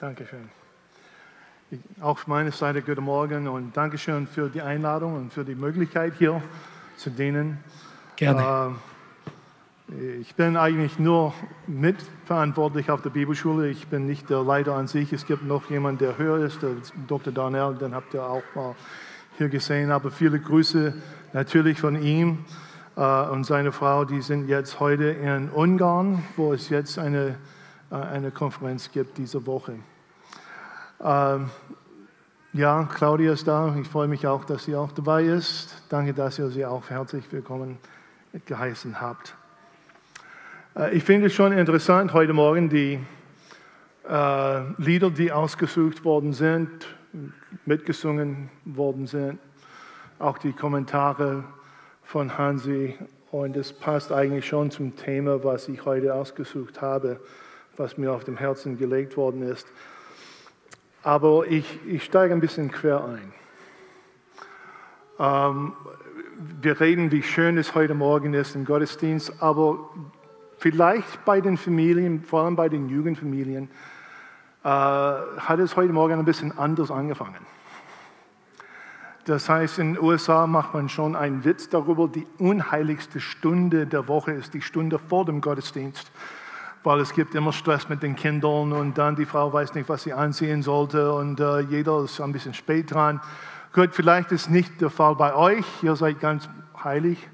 Dankeschön. Ich, auch von meiner Seite guten Morgen und Dankeschön für die Einladung und für die Möglichkeit hier zu dienen. Gerne. Äh, ich bin eigentlich nur mitverantwortlich auf der Bibelschule. Ich bin nicht der Leiter an sich. Es gibt noch jemanden, der höher ist, der Dr. Darnell, den habt ihr auch mal hier gesehen. Aber viele Grüße natürlich von ihm äh, und seiner Frau. Die sind jetzt heute in Ungarn, wo es jetzt eine, eine Konferenz gibt diese Woche. Ähm, ja, Claudia ist da. Ich freue mich auch, dass sie auch dabei ist. Danke, dass ihr sie auch herzlich willkommen geheißen habt. Äh, ich finde es schon interessant heute Morgen, die äh, Lieder, die ausgesucht worden sind, mitgesungen worden sind, auch die Kommentare von Hansi. Und es passt eigentlich schon zum Thema, was ich heute ausgesucht habe, was mir auf dem Herzen gelegt worden ist. Aber ich, ich steige ein bisschen quer ein. Ähm, wir reden, wie schön es heute Morgen ist im Gottesdienst, aber vielleicht bei den Familien, vor allem bei den Jugendfamilien, äh, hat es heute Morgen ein bisschen anders angefangen. Das heißt, in den USA macht man schon einen Witz darüber, die unheiligste Stunde der Woche ist die Stunde vor dem Gottesdienst, weil es gibt immer Stress mit den Kindern und dann die Frau weiß nicht, was sie anziehen sollte und äh, jeder ist ein bisschen spät dran. Gut, vielleicht ist nicht der Fall bei euch, ihr seid ganz heilig,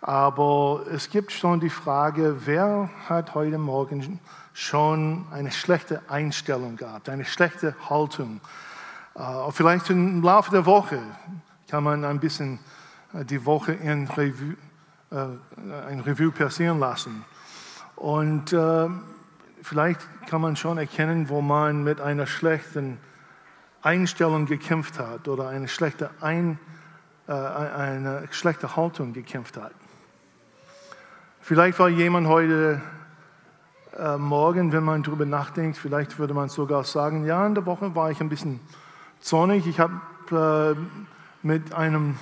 aber es gibt schon die Frage, wer hat heute Morgen schon eine schlechte Einstellung gehabt, eine schlechte Haltung? Uh, vielleicht im Laufe der Woche kann man ein bisschen uh, die Woche in Revue, uh, ein Revue passieren lassen. Und vielleicht kann man schon erkennen, wo man mit einer schlechten Einstellung gekämpft hat oder eine schlechte, Ein, eine schlechte Haltung gekämpft hat. Vielleicht war jemand heute Morgen, wenn man darüber nachdenkt, vielleicht würde man sogar sagen, ja, in der Woche war ich ein bisschen zornig. Ich habe äh, mit einem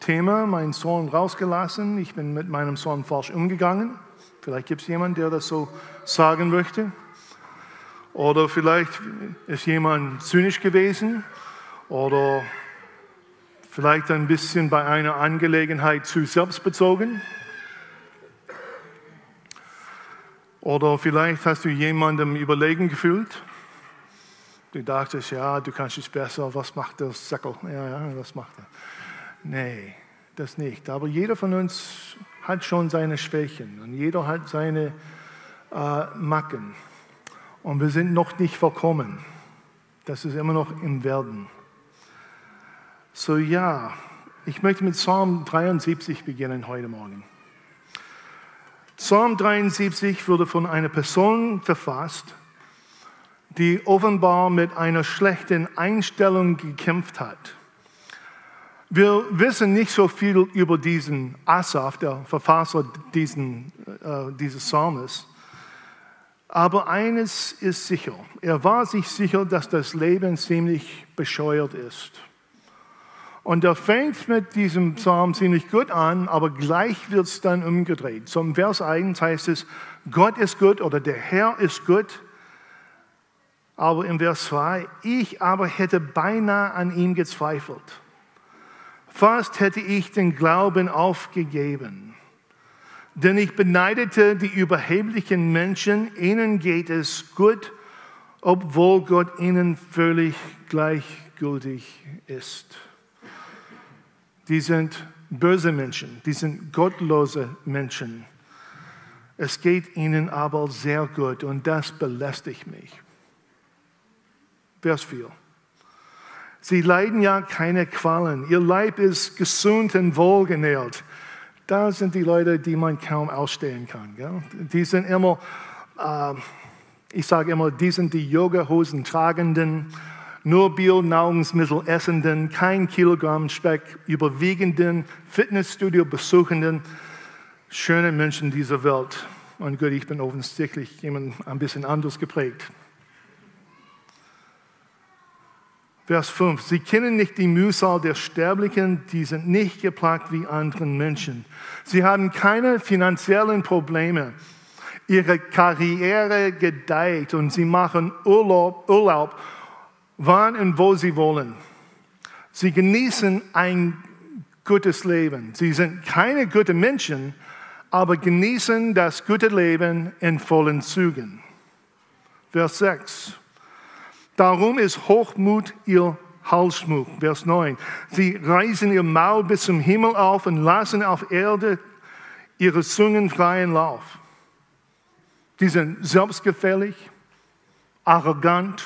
Thema meinen Sohn rausgelassen. Ich bin mit meinem Sohn falsch umgegangen. Vielleicht gibt es jemanden, der das so sagen möchte. Oder vielleicht ist jemand zynisch gewesen. Oder vielleicht ein bisschen bei einer Angelegenheit zu selbstbezogen. Oder vielleicht hast du jemandem überlegen gefühlt. Du dachtest, ja, du kannst es besser, was macht der Säckel? Ja, ja, was macht er? Nee, das nicht. Aber jeder von uns hat schon seine Schwächen und jeder hat seine äh, Macken. Und wir sind noch nicht vollkommen. Das ist immer noch im Werden. So ja, ich möchte mit Psalm 73 beginnen heute Morgen. Psalm 73 wurde von einer Person verfasst, die offenbar mit einer schlechten Einstellung gekämpft hat. Wir wissen nicht so viel über diesen Asaf, der Verfasser diesen, äh, dieses Psalmes. Aber eines ist sicher, er war sich sicher, dass das Leben ziemlich bescheuert ist. Und er fängt mit diesem Psalm ziemlich gut an, aber gleich wird es dann umgedreht. Zum Vers 1 heißt es, Gott ist gut oder der Herr ist gut aber im Vers 2, ich aber hätte beinahe an ihm gezweifelt. Fast hätte ich den Glauben aufgegeben. Denn ich beneidete die überheblichen Menschen, ihnen geht es gut, obwohl Gott ihnen völlig gleichgültig ist. Die sind böse Menschen, die sind gottlose Menschen. Es geht ihnen aber sehr gut und das belästigt mich. Vers 4. Sie leiden ja keine Qualen. Ihr Leib ist gesund und wohlgenährt. Da sind die Leute, die man kaum ausstehen kann. Gell? Die sind immer, äh, ich sage immer, die sind die Yoga-Hosen tragenden, nur Bio-Nahrungsmittel essenden, kein Kilogramm Speck überwiegenden, Fitnessstudio besuchenden, schöne Menschen dieser Welt. Und gut, ich bin offensichtlich jemand ein bisschen anders geprägt. Vers 5. Sie kennen nicht die Mühsal der Sterblichen, die sind nicht geplagt wie andere Menschen. Sie haben keine finanziellen Probleme. Ihre Karriere gedeiht und sie machen Urlaub, Urlaub wann und wo sie wollen. Sie genießen ein gutes Leben. Sie sind keine guten Menschen, aber genießen das gute Leben in vollen Zügen. Vers 6. Darum ist Hochmut ihr Halsschmuck. Vers 9. Sie reißen ihr Maul bis zum Himmel auf und lassen auf Erde ihre Zungen freien Lauf. Die sind selbstgefällig, arrogant.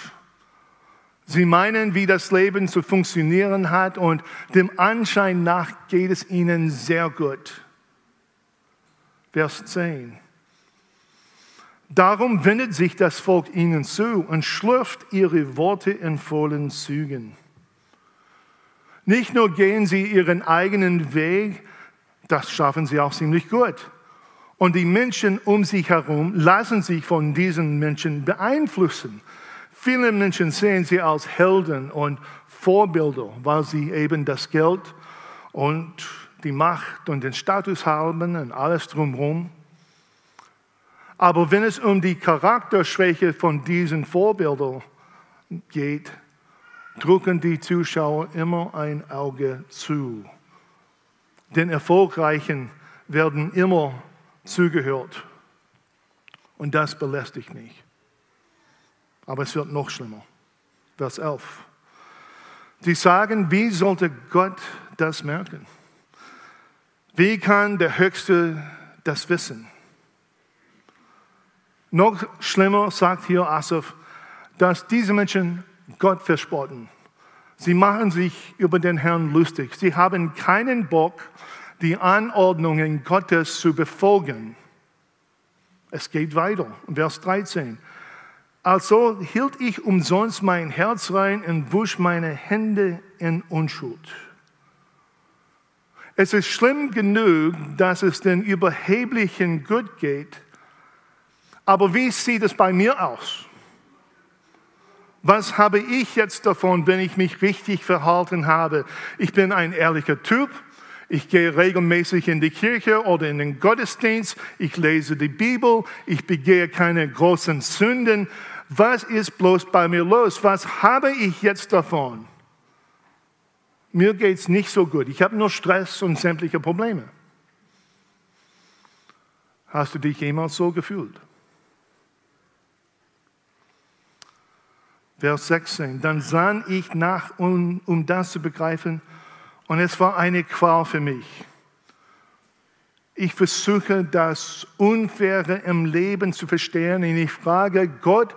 Sie meinen, wie das Leben zu funktionieren hat und dem Anschein nach geht es ihnen sehr gut. Vers 10. Darum wendet sich das Volk ihnen zu und schlürft ihre Worte in vollen Zügen. Nicht nur gehen sie ihren eigenen Weg, das schaffen sie auch ziemlich gut. Und die Menschen um sich herum lassen sich von diesen Menschen beeinflussen. Viele Menschen sehen sie als Helden und Vorbilder, weil sie eben das Geld und die Macht und den Status haben und alles drumherum. Aber wenn es um die Charakterschwäche von diesen Vorbildern geht, drücken die Zuschauer immer ein Auge zu. Den Erfolgreichen werden immer zugehört. Und das belästigt mich. Aber es wird noch schlimmer. Vers 11. Sie sagen, wie sollte Gott das merken? Wie kann der Höchste das wissen? Noch schlimmer sagt hier Asaf, dass diese Menschen Gott verspotten. Sie machen sich über den Herrn lustig. Sie haben keinen Bock, die Anordnungen Gottes zu befolgen. Es geht weiter. Vers 13. Also hielt ich umsonst mein Herz rein und wusch meine Hände in Unschuld. Es ist schlimm genug, dass es den Überheblichen gut geht, aber wie sieht es bei mir aus? Was habe ich jetzt davon, wenn ich mich richtig verhalten habe? Ich bin ein ehrlicher Typ. Ich gehe regelmäßig in die Kirche oder in den Gottesdienst. Ich lese die Bibel. Ich begehe keine großen Sünden. Was ist bloß bei mir los? Was habe ich jetzt davon? Mir geht es nicht so gut. Ich habe nur Stress und sämtliche Probleme. Hast du dich jemals so gefühlt? Vers 16. Dann sah ich nach, um, um das zu begreifen, und es war eine Qual für mich. Ich versuche das Unfaire im Leben zu verstehen und ich frage Gott,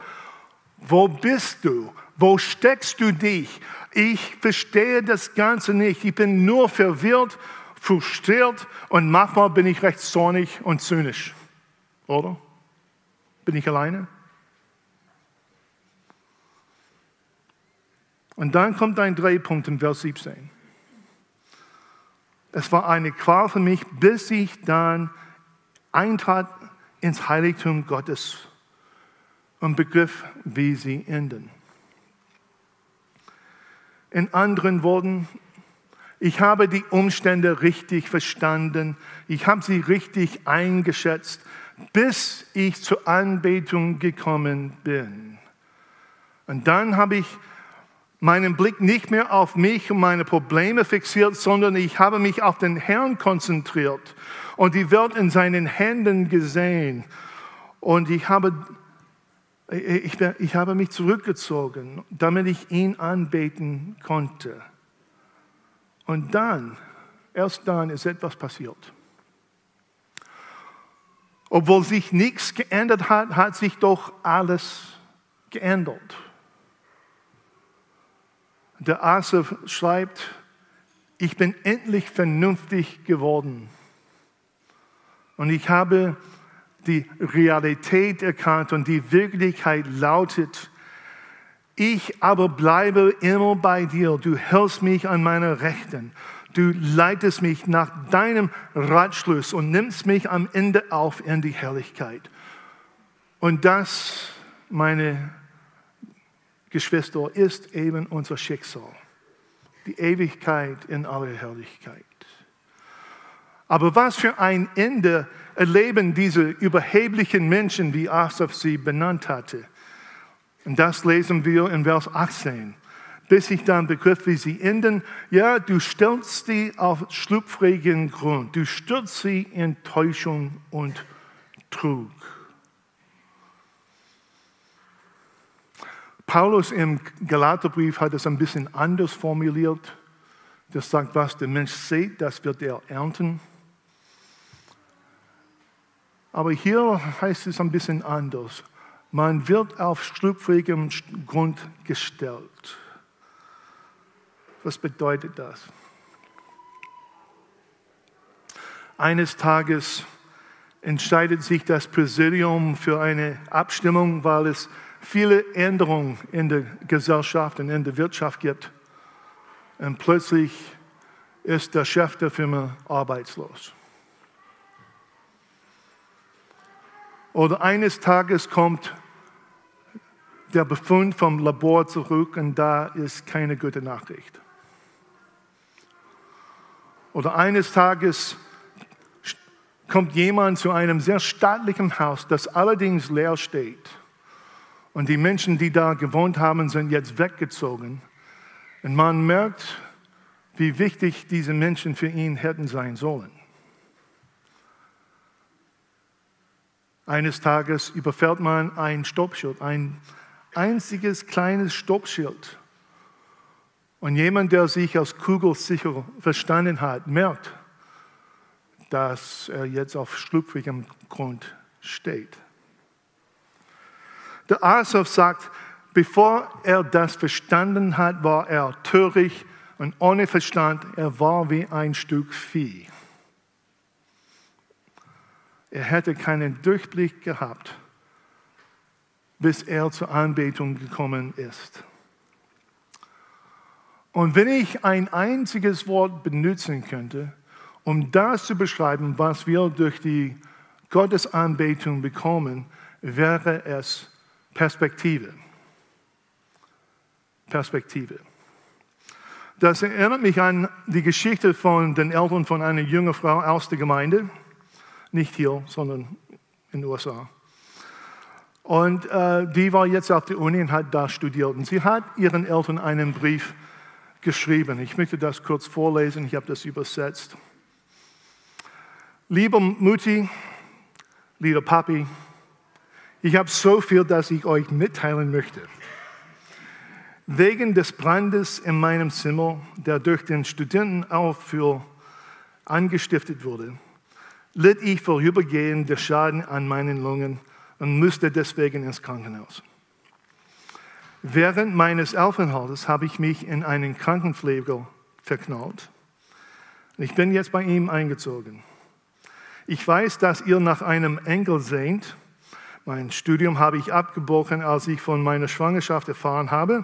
wo bist du? Wo steckst du dich? Ich verstehe das Ganze nicht. Ich bin nur verwirrt, frustriert und manchmal bin ich recht zornig und zynisch. Oder? Bin ich alleine? Und dann kommt ein Drehpunkt in Vers 17. Es war eine Qual für mich, bis ich dann eintrat ins Heiligtum Gottes und begriff, wie sie enden. In anderen Worten, ich habe die Umstände richtig verstanden, ich habe sie richtig eingeschätzt, bis ich zur Anbetung gekommen bin. Und dann habe ich meinen Blick nicht mehr auf mich und meine Probleme fixiert, sondern ich habe mich auf den Herrn konzentriert und die Welt in seinen Händen gesehen. Und ich habe, ich, ich habe mich zurückgezogen, damit ich ihn anbeten konnte. Und dann, erst dann ist etwas passiert. Obwohl sich nichts geändert hat, hat sich doch alles geändert. Der Asaf schreibt, ich bin endlich vernünftig geworden. Und ich habe die Realität erkannt und die Wirklichkeit lautet, ich aber bleibe immer bei dir. Du hältst mich an meiner Rechten. Du leitest mich nach deinem Ratschluss und nimmst mich am Ende auf in die Herrlichkeit. Und das, meine Geschwister, ist eben unser Schicksal. Die Ewigkeit in aller Herrlichkeit. Aber was für ein Ende erleben diese überheblichen Menschen, wie Asaf sie benannt hatte. Und das lesen wir in Vers 18. Bis ich dann begriff, wie sie enden. Ja, du stellst sie auf schlüpfrigen Grund. Du stürzt sie in Täuschung und Trug. Paulus im Galaterbrief hat es ein bisschen anders formuliert. Das sagt, was der Mensch sieht, das wird er ernten. Aber hier heißt es ein bisschen anders. Man wird auf schlüpfrigem Grund gestellt. Was bedeutet das? Eines Tages entscheidet sich das Präsidium für eine Abstimmung, weil es viele Änderungen in der Gesellschaft und in der Wirtschaft gibt. Und plötzlich ist der Chef der Firma arbeitslos. Oder eines Tages kommt der Befund vom Labor zurück und da ist keine gute Nachricht. Oder eines Tages kommt jemand zu einem sehr staatlichen Haus, das allerdings leer steht. Und die Menschen, die da gewohnt haben, sind jetzt weggezogen. Und man merkt, wie wichtig diese Menschen für ihn hätten sein sollen. Eines Tages überfällt man ein Stoppschild, ein einziges kleines Stoppschild. Und jemand, der sich als kugelsicher verstanden hat, merkt, dass er jetzt auf schlüpfrigem Grund steht. Der Asaf sagt, bevor er das verstanden hat, war er töricht und ohne Verstand, er war wie ein Stück Vieh. Er hätte keinen Durchblick gehabt, bis er zur Anbetung gekommen ist. Und wenn ich ein einziges Wort benutzen könnte, um das zu beschreiben, was wir durch die Gottesanbetung bekommen, wäre es Perspektive. Perspektive. Das erinnert mich an die Geschichte von den Eltern von einer jungen Frau aus der Gemeinde. Nicht hier, sondern in den USA. Und äh, die war jetzt auf der Uni und hat da studiert. Und sie hat ihren Eltern einen Brief geschrieben. Ich möchte das kurz vorlesen, ich habe das übersetzt. Lieber Mutti, lieber Papi, ich habe so viel, das ich euch mitteilen möchte. Wegen des Brandes in meinem Zimmer, der durch den Studentenaufführ angestiftet wurde, litt ich vorübergehend der Schaden an meinen Lungen und musste deswegen ins Krankenhaus. Während meines Aufenthaltes habe ich mich in einen Krankenpfleger verknallt. Ich bin jetzt bei ihm eingezogen. Ich weiß, dass ihr nach einem Engel sehnt. Mein Studium habe ich abgebrochen, als ich von meiner Schwangerschaft erfahren habe.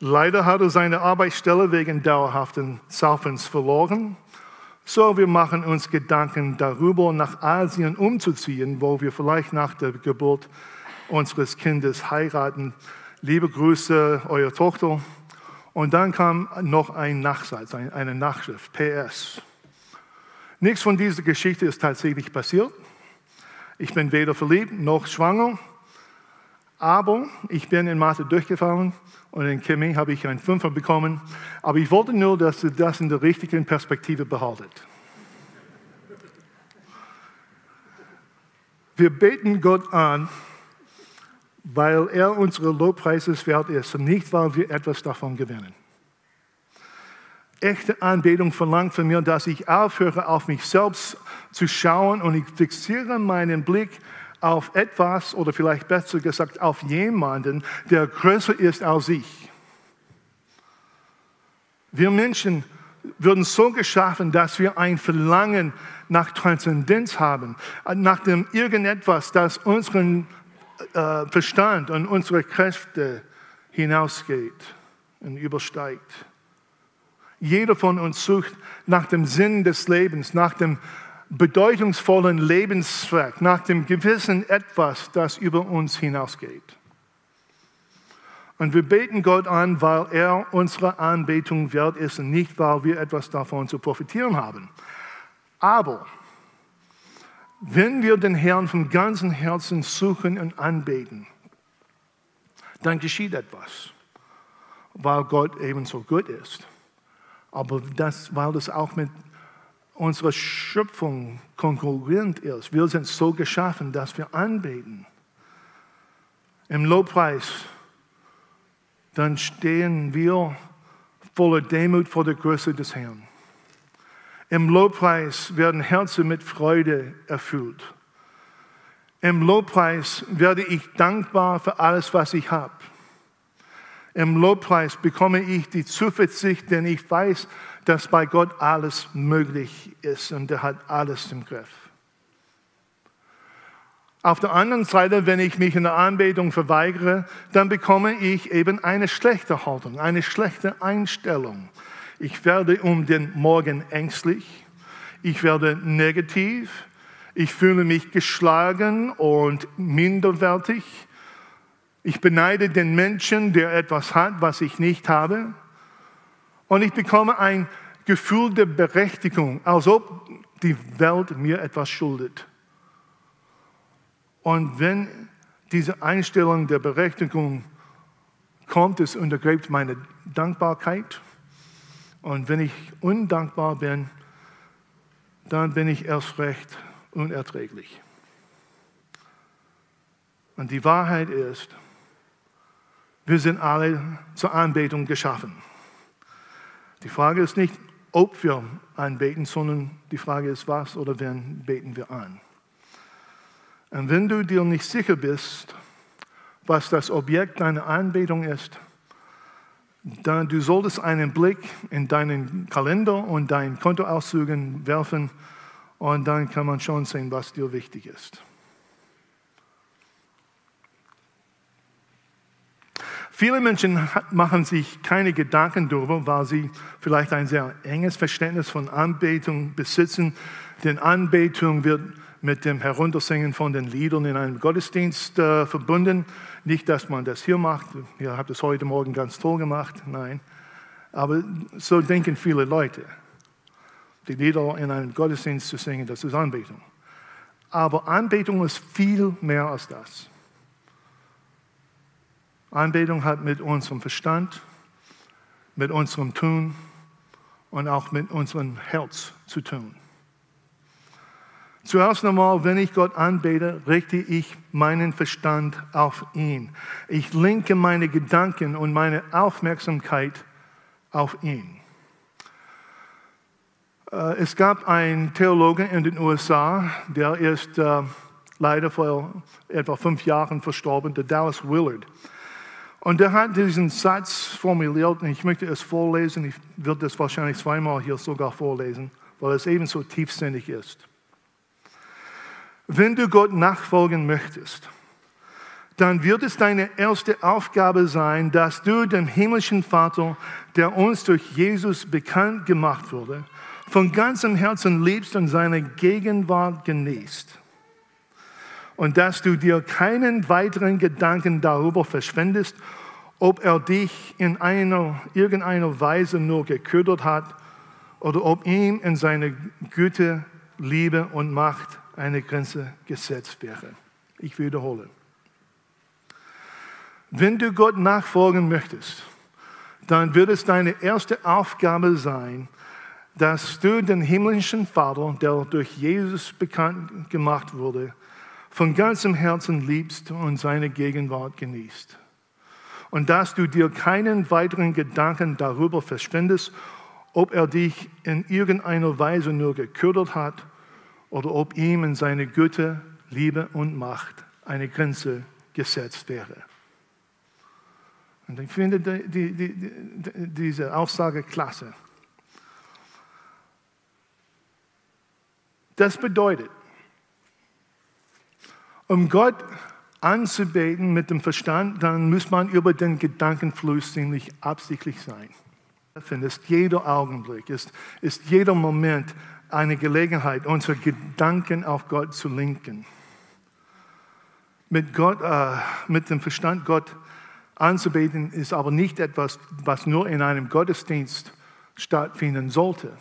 Leider hat er seine Arbeitsstelle wegen dauerhaften Saufens verloren. So, wir machen uns Gedanken darüber, nach Asien umzuziehen, wo wir vielleicht nach der Geburt unseres Kindes heiraten. Liebe Grüße, eure Tochter. Und dann kam noch ein Nachsatz, eine Nachschrift, PS. Nichts von dieser Geschichte ist tatsächlich passiert. Ich bin weder verliebt noch schwanger, aber ich bin in Mathe durchgefallen und in Chemie habe ich einen Fünfer bekommen. Aber ich wollte nur, dass ihr das in der richtigen Perspektive behaltet. Wir beten Gott an, weil er unsere Lobpreises wert ist und nicht, weil wir etwas davon gewinnen. Echte Anbetung verlangt von mir, dass ich aufhöre, auf mich selbst zu schauen und ich fixiere meinen Blick auf etwas oder vielleicht besser gesagt auf jemanden, der größer ist als ich. Wir Menschen würden so geschaffen, dass wir ein Verlangen nach Transzendenz haben, nach dem irgendetwas, das unseren äh, Verstand und unsere Kräfte hinausgeht und übersteigt. Jeder von uns sucht nach dem Sinn des Lebens, nach dem bedeutungsvollen Lebenszweck, nach dem gewissen etwas, das über uns hinausgeht. Und wir beten Gott an, weil er unsere Anbetung wert ist und nicht, weil wir etwas davon zu profitieren haben. Aber wenn wir den Herrn von ganzem Herzen suchen und anbeten, dann geschieht etwas, weil Gott ebenso gut ist. Aber das, weil das auch mit unserer Schöpfung konkurrent ist. Wir sind so geschaffen, dass wir anbeten. Im Lobpreis, dann stehen wir voller Demut vor der Größe des Herrn. Im Lobpreis werden Herzen mit Freude erfüllt. Im Lobpreis werde ich dankbar für alles, was ich habe. Im Lobpreis bekomme ich die Zuversicht, denn ich weiß, dass bei Gott alles möglich ist und er hat alles im Griff. Auf der anderen Seite, wenn ich mich in der Anbetung verweigere, dann bekomme ich eben eine schlechte Haltung, eine schlechte Einstellung. Ich werde um den Morgen ängstlich, ich werde negativ, ich fühle mich geschlagen und minderwertig. Ich beneide den Menschen, der etwas hat, was ich nicht habe. Und ich bekomme ein Gefühl der Berechtigung, als ob die Welt mir etwas schuldet. Und wenn diese Einstellung der Berechtigung kommt, es untergräbt meine Dankbarkeit. Und wenn ich undankbar bin, dann bin ich erst recht unerträglich. Und die Wahrheit ist, wir sind alle zur Anbetung geschaffen. Die Frage ist nicht, ob wir anbeten, sondern die Frage ist, was oder wen beten wir an. Und wenn du dir nicht sicher bist, was das Objekt deiner Anbetung ist, dann du solltest einen Blick in deinen Kalender und deinen Kontoauszügen werfen und dann kann man schon sehen, was dir wichtig ist. Viele Menschen machen sich keine Gedanken darüber, weil sie vielleicht ein sehr enges Verständnis von Anbetung besitzen. Denn Anbetung wird mit dem Heruntersingen von den Liedern in einem Gottesdienst äh, verbunden. Nicht, dass man das hier macht. Ihr habt es heute Morgen ganz toll gemacht. Nein. Aber so denken viele Leute die Lieder in einem Gottesdienst zu singen, das ist Anbetung. Aber Anbetung ist viel mehr als das. Anbetung hat mit unserem Verstand, mit unserem Tun und auch mit unserem Herz zu tun. Zuerst einmal, wenn ich Gott anbete, richte ich meinen Verstand auf ihn. Ich lenke meine Gedanken und meine Aufmerksamkeit auf ihn. Äh, es gab einen Theologe in den USA, der ist äh, leider vor etwa fünf Jahren verstorben, der Dallas Willard. Und der hat diesen Satz formuliert, und ich möchte es vorlesen, ich werde es wahrscheinlich zweimal hier sogar vorlesen, weil es ebenso tiefsinnig ist. Wenn du Gott nachfolgen möchtest, dann wird es deine erste Aufgabe sein, dass du dem himmlischen Vater, der uns durch Jesus bekannt gemacht wurde, von ganzem Herzen liebst und seine Gegenwart genießt. Und dass du dir keinen weiteren Gedanken darüber verschwendest, ob er dich in einer, irgendeiner Weise nur geködert hat oder ob ihm in seiner Güte, Liebe und Macht eine Grenze gesetzt wäre. Ich wiederhole. Wenn du Gott nachfolgen möchtest, dann wird es deine erste Aufgabe sein, dass du den himmlischen Vater, der durch Jesus bekannt gemacht wurde, von ganzem Herzen liebst und seine Gegenwart genießt. Und dass du dir keinen weiteren Gedanken darüber verschwendest, ob er dich in irgendeiner Weise nur geködert hat oder ob ihm in seine Güte, Liebe und Macht eine Grenze gesetzt wäre. Und ich finde die, die, die, diese Aussage klasse. Das bedeutet, um Gott anzubeten mit dem Verstand, dann muss man über den Gedankenfluss ziemlich absichtlich sein. Ist jeder Augenblick, ist, ist jeder Moment eine Gelegenheit, unsere Gedanken auf Gott zu lenken. Mit, Gott, äh, mit dem Verstand Gott anzubeten ist aber nicht etwas, was nur in einem Gottesdienst stattfinden sollte.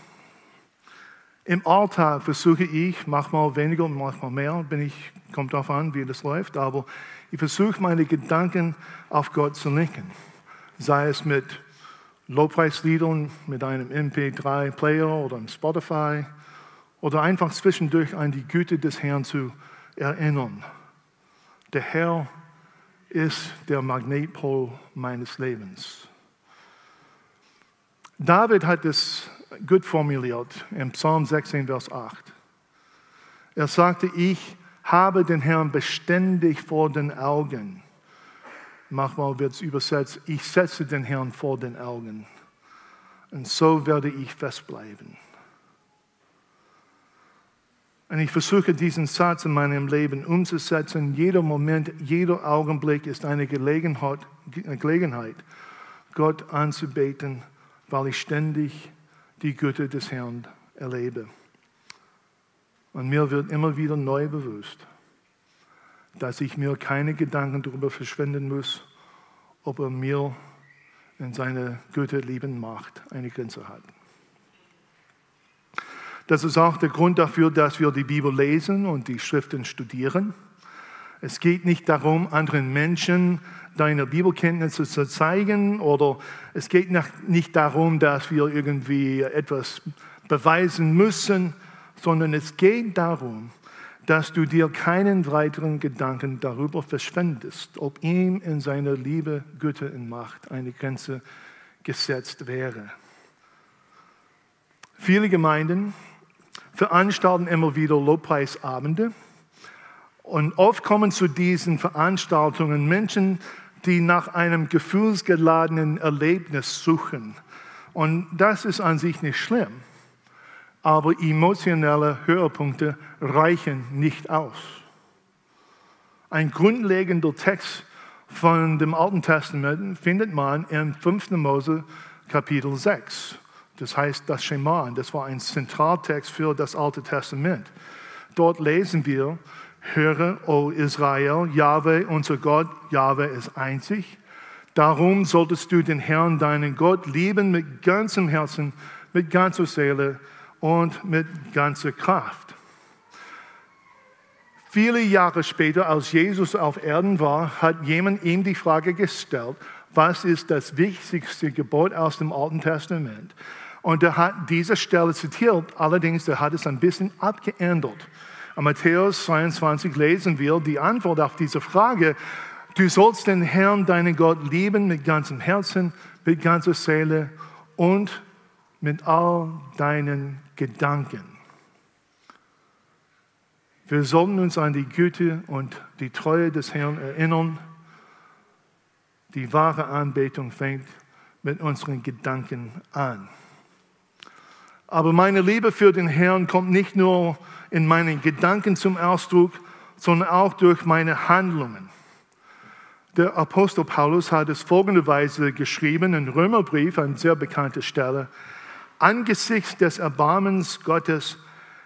Im Alltag versuche ich, manchmal weniger, manchmal mehr, bin ich, kommt darauf an, wie das läuft, aber ich versuche meine Gedanken auf Gott zu lenken. Sei es mit Lobpreisliedern, mit einem MP3-Player oder einem Spotify oder einfach zwischendurch an die Güte des Herrn zu erinnern. Der Herr ist der Magnetpol meines Lebens. David hat es gut formuliert im Psalm 16, Vers 8. Er sagte, ich habe den Herrn beständig vor den Augen. Manchmal wird es übersetzt, ich setze den Herrn vor den Augen. Und so werde ich festbleiben. Und ich versuche diesen Satz in meinem Leben umzusetzen. Jeder Moment, jeder Augenblick ist eine Gelegenheit, Gelegenheit Gott anzubeten, weil ich ständig die Güte des Herrn erlebe. Und mir wird immer wieder neu bewusst, dass ich mir keine Gedanken darüber verschwenden muss, ob er mir in seiner Güte lieben Macht eine Grenze hat. Das ist auch der Grund dafür, dass wir die Bibel lesen und die Schriften studieren. Es geht nicht darum, anderen Menschen deine Bibelkenntnisse zu zeigen oder es geht nicht darum, dass wir irgendwie etwas beweisen müssen, sondern es geht darum, dass du dir keinen weiteren Gedanken darüber verschwendest, ob ihm in seiner Liebe, Güte und Macht eine Grenze gesetzt wäre. Viele Gemeinden veranstalten immer wieder Lobpreisabende. Und oft kommen zu diesen Veranstaltungen Menschen, die nach einem gefühlsgeladenen Erlebnis suchen. Und das ist an sich nicht schlimm. Aber emotionelle Höhepunkte reichen nicht aus. Ein grundlegender Text von dem Alten Testament findet man im 5. Mose Kapitel 6. Das heißt das Schema. Das war ein Zentraltext für das Alte Testament. Dort lesen wir, höre, o Israel, Jahwe, unser Gott, Jahwe ist einzig. Darum solltest du den Herrn, deinen Gott, lieben mit ganzem Herzen, mit ganzer Seele und mit ganzer Kraft. Viele Jahre später, als Jesus auf Erden war, hat jemand ihm die Frage gestellt, was ist das wichtigste Gebot aus dem Alten Testament? Und er hat diese Stelle zitiert, allerdings er hat es ein bisschen abgeändert. In Matthäus 22 lesen wir die Antwort auf diese Frage. Du sollst den Herrn, deinen Gott, lieben mit ganzem Herzen, mit ganzer Seele und mit all deinen Gedanken. Wir sollten uns an die Güte und die Treue des Herrn erinnern. Die wahre Anbetung fängt mit unseren Gedanken an. Aber meine Liebe für den Herrn kommt nicht nur in meinen Gedanken zum Ausdruck, sondern auch durch meine Handlungen. Der Apostel Paulus hat es folgenderweise geschrieben in Römerbrief, eine sehr bekannte Stelle. Angesichts des Erbarmens Gottes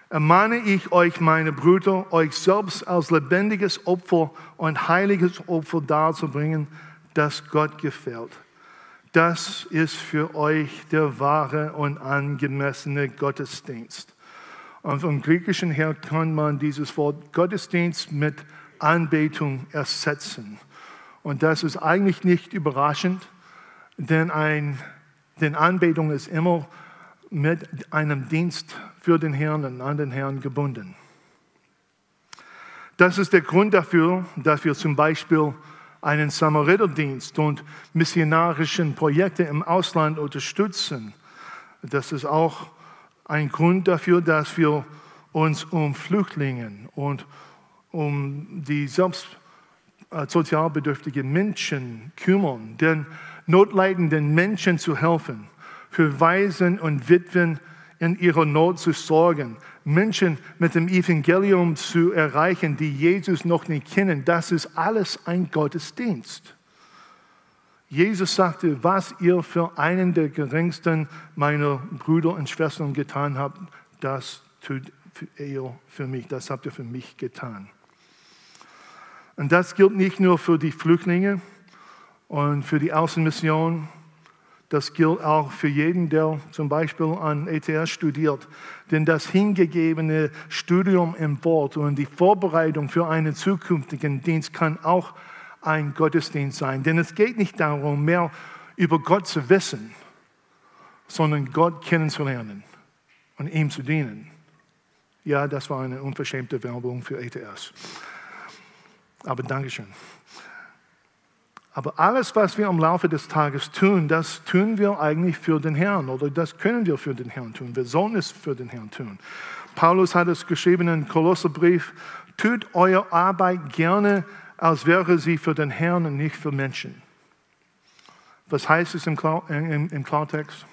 ermahne ich euch, meine Brüder, euch selbst als lebendiges Opfer und heiliges Opfer darzubringen, das Gott gefällt. Das ist für euch der wahre und angemessene Gottesdienst. Und vom Griechischen her kann man dieses Wort Gottesdienst mit Anbetung ersetzen. Und das ist eigentlich nicht überraschend, denn, ein, denn Anbetung ist immer mit einem Dienst für den Herrn und an den Herrn gebunden. Das ist der Grund dafür, dass wir zum Beispiel einen Samariterdienst und missionarischen Projekte im Ausland unterstützen. Das ist auch ein Grund dafür, dass wir uns um Flüchtlinge und um die selbst äh, sozial bedürftigen Menschen kümmern, den notleidenden Menschen zu helfen, für Waisen und Witwen in ihrer Not zu sorgen, Menschen mit dem Evangelium zu erreichen, die Jesus noch nicht kennen, das ist alles ein Gottesdienst. Jesus sagte, was ihr für einen der geringsten meiner Brüder und Schwestern getan habt, das tut ihr für mich, das habt ihr für mich getan. Und das gilt nicht nur für die Flüchtlinge und für die Außenmission, Das gilt auch für jeden, der zum Beispiel an ETH studiert. Denn das hingegebene Studium im Wort und die Vorbereitung für einen zukünftigen Dienst kann auch ein Gottesdienst sein. Denn es geht nicht darum, mehr über Gott zu wissen, sondern Gott kennenzulernen und ihm zu dienen. Ja, das war eine unverschämte Werbung für ETS. Aber Dankeschön. Aber alles, was wir im Laufe des Tages tun, das tun wir eigentlich für den Herrn oder das können wir für den Herrn tun. Wir sollen es für den Herrn tun. Paulus hat es geschrieben im Kolosserbrief, tut eure Arbeit gerne, als wäre sie für den Herrn und nicht für Menschen. Was heißt es im, im, im Klartext?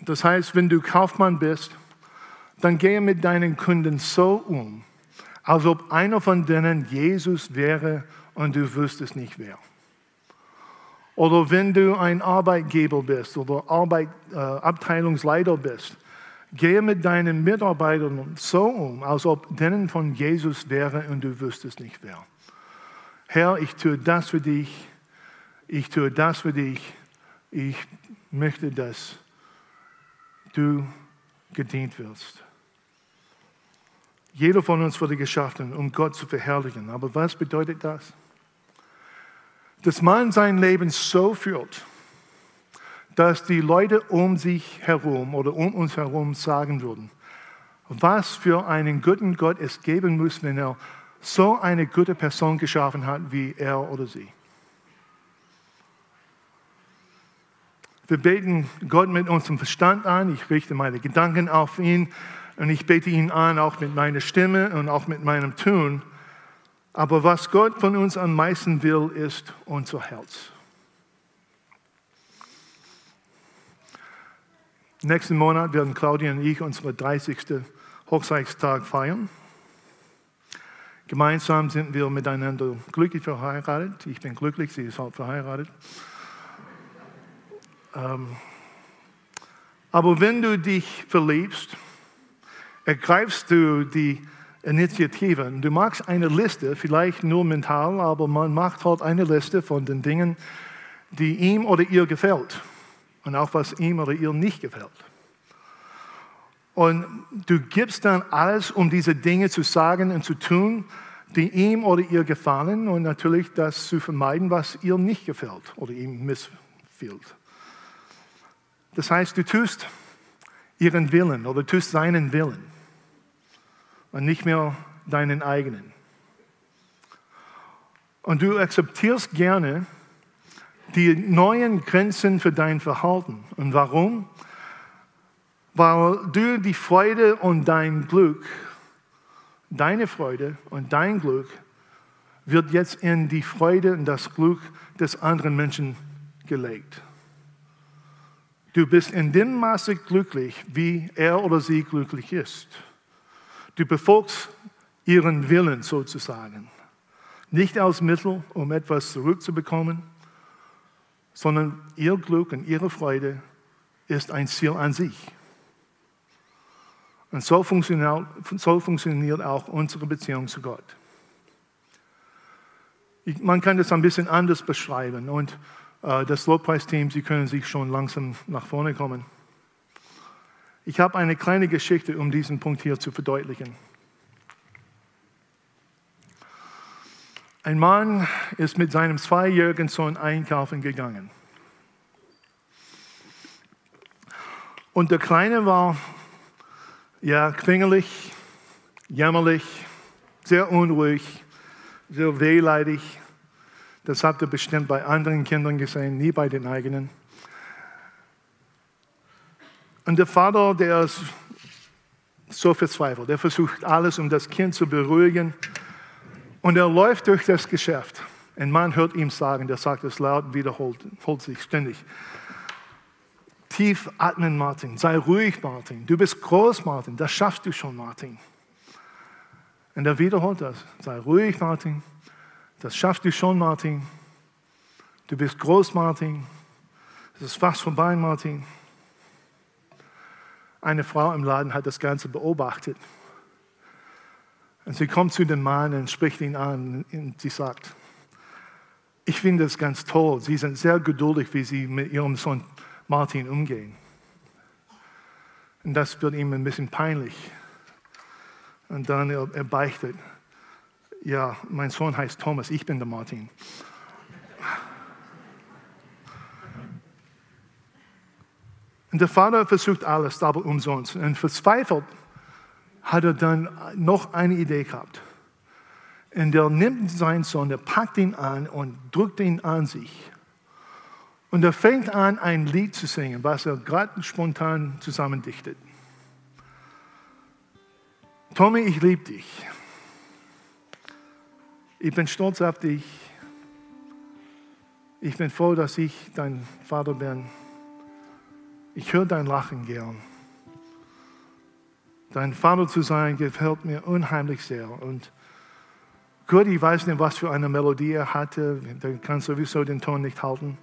Das heißt, wenn du Kaufmann bist, dann gehe mit deinen Kunden so um, als ob einer von denen Jesus wäre und du wüsstest nicht wer. Oder wenn du ein Arbeitgeber bist oder Arbeit, äh, Abteilungsleiter bist, gehe mit deinen Mitarbeitern so um, als ob denen von Jesus wäre und du wüsstest nicht wer. Herr, ich tue das für dich, ich tue das für dich, ich möchte, dass du gedient wirst. Jeder von uns wurde geschaffen, um Gott zu verherrlichen. Aber was bedeutet das? Dass man sein Leben so führt, dass die Leute um sich herum oder um uns herum sagen würden, was für einen guten Gott es geben muss, wenn er so eine gute Person geschaffen hat wie er oder sie. Wir beten Gott mit unserem Verstand an. Ich richte meine Gedanken auf ihn und ich bete ihn an, auch mit meiner Stimme und auch mit meinem Tun. Aber was Gott von uns am meisten will, ist unser Herz. Nächsten Monat werden Claudia und ich unseren 30. Hochzeitstag feiern. Gemeinsam sind wir miteinander glücklich verheiratet. Ich bin glücklich, sie ist auch verheiratet. Ähm, aber wenn du dich verliebst, ergreifst du die Initiative. Du machst eine Liste, vielleicht nur mental, aber man macht halt eine Liste von den Dingen, die ihm oder ihr gefällt und auch was ihm oder ihr nicht gefällt. Und du gibst dann alles, um diese Dinge zu sagen und zu tun, die ihm oder ihr gefallen und natürlich das zu vermeiden, was ihr nicht gefällt oder ihm missfällt. Das heißt, du tust ihren Willen oder tust seinen Willen und nicht mehr deinen eigenen. Und du akzeptierst gerne die neuen Grenzen für dein Verhalten. Und warum? Weil du die Freude und dein Glück, deine Freude und dein Glück wird jetzt in die Freude und das Glück des anderen Menschen gelegt. Du bist in dem Maße glücklich, wie er oder sie glücklich ist. Du befolgst ihren Willen sozusagen. Nicht als Mittel, um etwas zurückzubekommen, sondern ihr Glück und ihre Freude ist ein Ziel an sich. Und so funktioniert, so funktioniert auch unsere Beziehung zu Gott. Ich, man kann das ein bisschen anders beschreiben und äh, das Lobpreisteam, Sie können sich schon langsam nach vorne kommen. Ich habe eine kleine Geschichte, um diesen Punkt hier zu verdeutlichen. Ein Mann ist mit seinem zweijährigen Sohn einkaufen gegangen. Und der Kleine war ja quengelig, jämmerlich, sehr unruhig, sehr wehleidig. Das habt ihr bestimmt bei anderen Kindern gesehen, nie bei den eigenen. Und der Vater, der ist so verzweifelt, der versucht alles, um das Kind zu beruhigen. Und er läuft durch das Geschäft. Ein Mann hört ihm sagen, der sagt es laut, wiederholt holt sich ständig. Tief atmen, Martin. Sei ruhig, Martin. Du bist groß, Martin. Das schaffst du schon, Martin. Und er wiederholt das. Sei ruhig, Martin. Das schaffst du schon, Martin. Du bist groß, Martin. Es ist fast vorbei, Martin. Eine Frau im Laden hat das Ganze beobachtet. Und sie kommt zu dem Mann und spricht ihn an und sie sagt, ich finde es ganz toll. Sie sind sehr geduldig, wie sie mit ihrem Sohn Martin umgehen. Und das wird ihm ein bisschen peinlich. Und dann er, er beichtet, ja, mein Sohn heißt Thomas, ich bin der Martin. Und der Vater versucht alles, aber umsonst. Und verzweifelt hat er dann noch eine Idee gehabt. Und er nimmt seinen Sohn, er packt ihn an und drückt ihn an sich. Und er fängt an, ein Lied zu singen, was er gerade spontan zusammendichtet. Tommy, ich liebe dich. Ich bin stolz auf dich. Ich bin froh, dass ich dein Vater bin. Ich höre dein Lachen gern. Dein Vater zu sein gefällt mir unheimlich sehr. Und gut, ich weiß nicht, was für eine Melodie er hatte. Der kann sowieso den Ton nicht halten.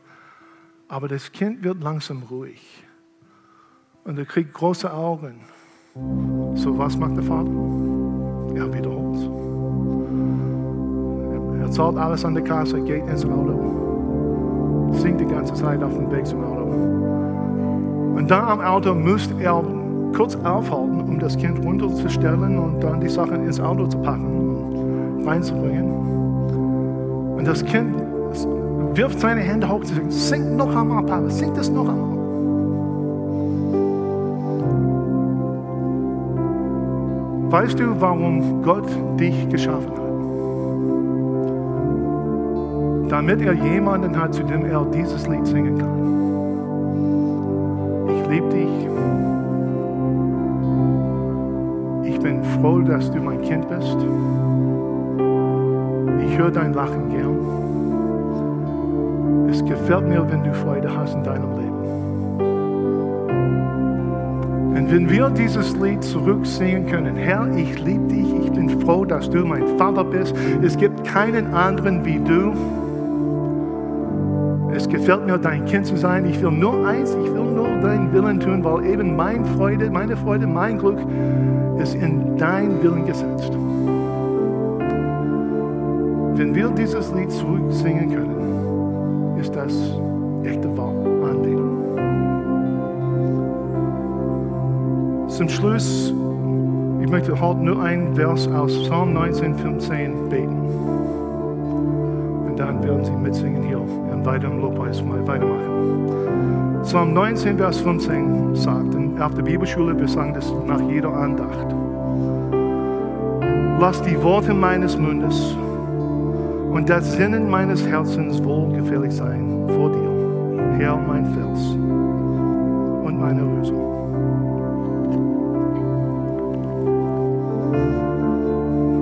Aber das Kind wird langsam ruhig. Und er kriegt große Augen. So, was macht der Vater? Er wiederholt. Er zahlt alles an der Kasse, geht ins Auto, singt die ganze Zeit auf dem Weg zum Auto. Und da am Auto muss er kurz aufhalten, um das Kind runterzustellen und dann die Sachen ins Auto zu packen und reinzubringen. Und das Kind wirft seine Hände hoch und sagt, sing noch einmal, Papa, sing das noch einmal. Weißt du, warum Gott dich geschaffen hat? Damit er jemanden hat, zu dem er dieses Lied singen kann. Ich liebe dich. Ich bin froh, dass du mein Kind bist. Ich höre dein Lachen gern. Es gefällt mir, wenn du Freude hast in deinem Leben. Und wenn wir dieses Lied zurücksingen können, Herr, ich liebe dich, ich bin froh, dass du mein Vater bist. Es gibt keinen anderen wie du. Es gefällt mir, dein Kind zu sein. Ich will nur eins, ich will nur deinen Willen tun, weil eben meine Freude, meine Freude, mein Glück ist in dein Willen gesetzt. Wenn wir dieses Lied zurücksingen können, ist das echte Anbetung. Zum Schluss, ich möchte heute nur einen Vers aus Psalm 19, 15 beten. Und dann werden Sie mitsingen hier im weiteren Lobpreis weitermachen. Psalm 19, Vers 15 sagt, auf der Bibelschule, wir sagen das nach jeder Andacht. Lass die Worte meines Mundes und das Sinnen meines Herzens wohlgefällig sein vor dir, Herr, mein Fels und meine Lösung.